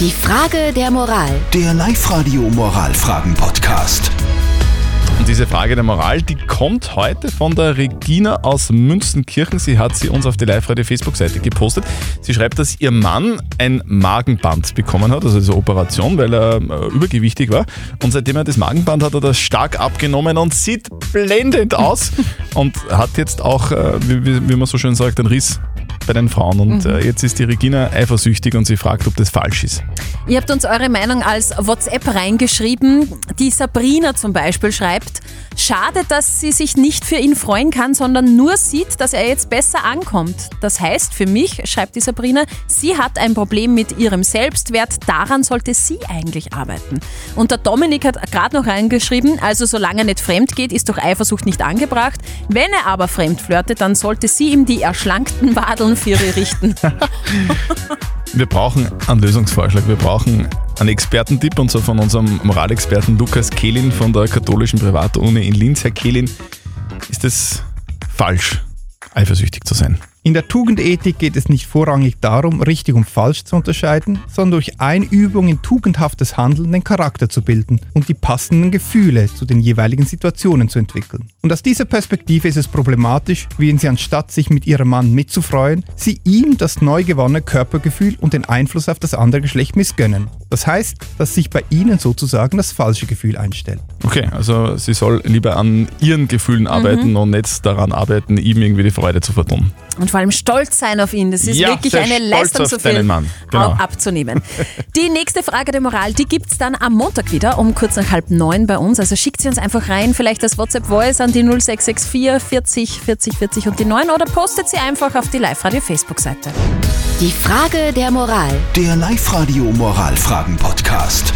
Die Frage der Moral. Der Live-Radio Moralfragen-Podcast. Und diese Frage der Moral, die kommt heute von der Regina aus Münstenkirchen. Sie hat sie uns auf die Live-Radio-Facebook-Seite gepostet. Sie schreibt, dass ihr Mann ein Magenband bekommen hat, also diese Operation, weil er äh, übergewichtig war. Und seitdem er das Magenband hat, hat er das stark abgenommen und sieht blendend aus. und hat jetzt auch, äh, wie man so schön sagt, einen Riss bei den Frauen. Und äh, jetzt ist die Regina eifersüchtig und sie fragt, ob das falsch ist. Ihr habt uns eure Meinung als WhatsApp reingeschrieben. Die Sabrina zum Beispiel schreibt, schade, dass sie sich nicht für ihn freuen kann, sondern nur sieht, dass er jetzt besser ankommt. Das heißt für mich, schreibt die Sabrina, sie hat ein Problem mit ihrem Selbstwert, daran sollte sie eigentlich arbeiten. Und der Dominik hat gerade noch reingeschrieben, also solange er nicht fremd geht, ist doch Eifersucht nicht angebracht. Wenn er aber fremd flirtet, dann sollte sie ihm die erschlankten Wadeln für richten. Wir brauchen einen Lösungsvorschlag. Wir brauchen einen Expertentipp und zwar von unserem Moralexperten Lukas Kehlin von der katholischen Privatuni in Linz. Herr Kehlin, ist es falsch, eifersüchtig zu sein? In der Tugendethik geht es nicht vorrangig darum, richtig und falsch zu unterscheiden, sondern durch Einübung in tugendhaftes Handeln den Charakter zu bilden und die passenden Gefühle zu den jeweiligen Situationen zu entwickeln. Und aus dieser Perspektive ist es problematisch, wenn sie anstatt sich mit ihrem Mann mitzufreuen, sie ihm das neu gewonnene Körpergefühl und den Einfluss auf das andere Geschlecht missgönnen. Das heißt, dass sich bei ihnen sozusagen das falsche Gefühl einstellt. Okay, also sie soll lieber an ihren Gefühlen arbeiten und nicht daran arbeiten, ihm irgendwie die Freude zu vertun. Und vor allem stolz sein auf ihn. Das ist Ja, wirklich eine Leistung, so viel. Genau. au- abzunehmen. Die nächste Frage der Moral, die gibt es dann am Montag wieder um kurz nach halb neun bei uns. Also schickt sie uns einfach rein, vielleicht das WhatsApp-Voice an die 0664 40 40 40 und die 9 oder postet sie einfach auf die Live-Radio-Facebook-Seite. Die Frage der Moral. Der Live-Radio Moralfragen-Podcast.